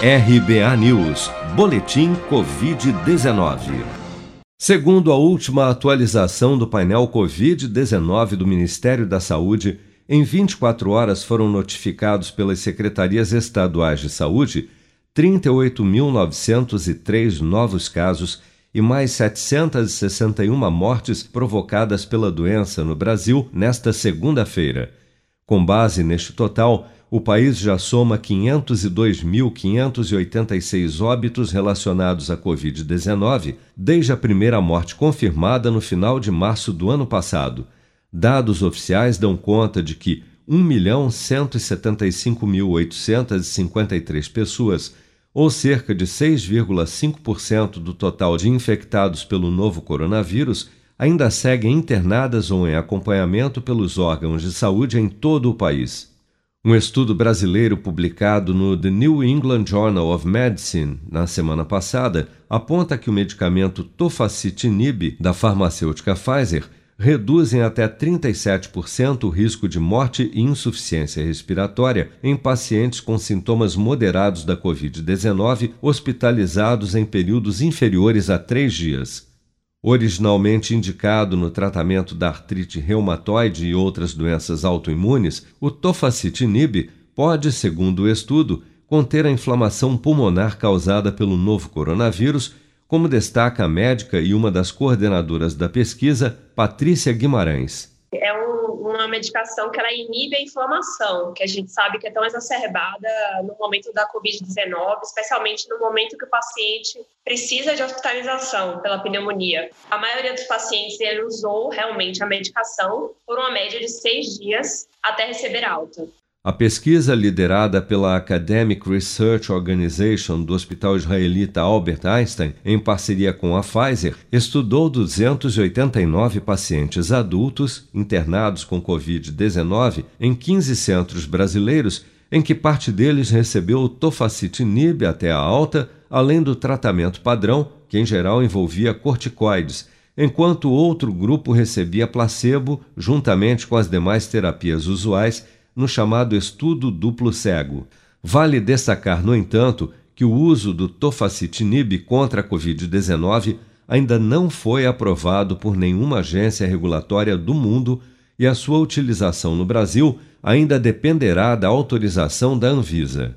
RBA News, Boletim Covid-19. Segundo a última atualização do painel Covid-19 do Ministério da Saúde, em 24 horas foram notificados pelas secretarias estaduais de saúde 38.903 novos casos e mais 761 mortes provocadas pela doença no Brasil nesta segunda-feira. Com base neste total, o país já soma 502.586 óbitos relacionados à Covid-19 desde a primeira morte confirmada no final de março do ano passado. Dados oficiais dão conta de que 1.175.853 pessoas, ou cerca de 6,5% do total de infectados pelo novo coronavírus, ainda seguem internadas ou em acompanhamento pelos órgãos de saúde em todo o país. Um estudo brasileiro publicado no The New England Journal of Medicine na semana passada aponta que o medicamento tofacitinib da farmacêutica Pfizer reduz em até 37% o risco de morte e insuficiência respiratória em pacientes com sintomas moderados da Covid-19 hospitalizados em períodos inferiores a três dias. Originalmente indicado no tratamento da artrite reumatoide e outras doenças autoimunes, o tofacitinib pode, segundo o estudo, conter a inflamação pulmonar causada pelo novo coronavírus, como destaca a médica e uma das coordenadoras da pesquisa, Patrícia Guimarães. É um, uma medicação que ela inibe a inflamação, que a gente sabe que é tão exacerbada no momento da Covid-19, especialmente no momento que o paciente precisa de hospitalização pela pneumonia. A maioria dos pacientes usou realmente a medicação por uma média de seis dias até receber alta. A pesquisa liderada pela Academic Research Organization do Hospital Israelita Albert Einstein, em parceria com a Pfizer, estudou 289 pacientes adultos internados com Covid-19 em 15 centros brasileiros, em que parte deles recebeu tofacitinib até a alta, além do tratamento padrão, que em geral envolvia corticoides, enquanto outro grupo recebia placebo juntamente com as demais terapias usuais no chamado estudo duplo cego. Vale destacar, no entanto, que o uso do tofacitinib contra a Covid-19 ainda não foi aprovado por nenhuma agência regulatória do mundo e a sua utilização no Brasil ainda dependerá da autorização da Anvisa.